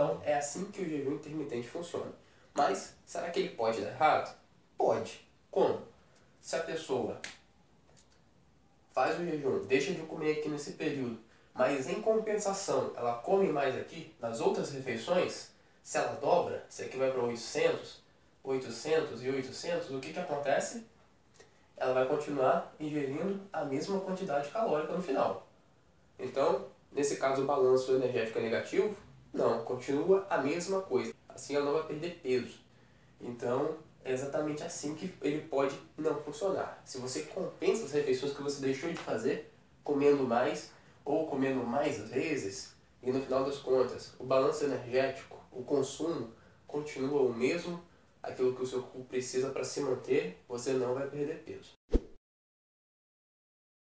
Então é assim que o jejum intermitente funciona. Mas será que ele pode dar errado? Pode. Como? Se a pessoa faz o jejum, deixa de comer aqui nesse período, mas em compensação ela come mais aqui nas outras refeições, se ela dobra, se aqui vai para 800, 800 e 800, o que, que acontece? Ela vai continuar ingerindo a mesma quantidade calórica no final. Então, nesse caso, o balanço energético é negativo? Não, continua a mesma coisa. Assim ela não vai perder peso. Então, é exatamente assim que ele pode não funcionar. Se você compensa as refeições que você deixou de fazer, comendo mais ou comendo mais vezes, e no final das contas, o balanço energético, o consumo continua o mesmo, aquilo que o seu corpo precisa para se manter, você não vai perder peso.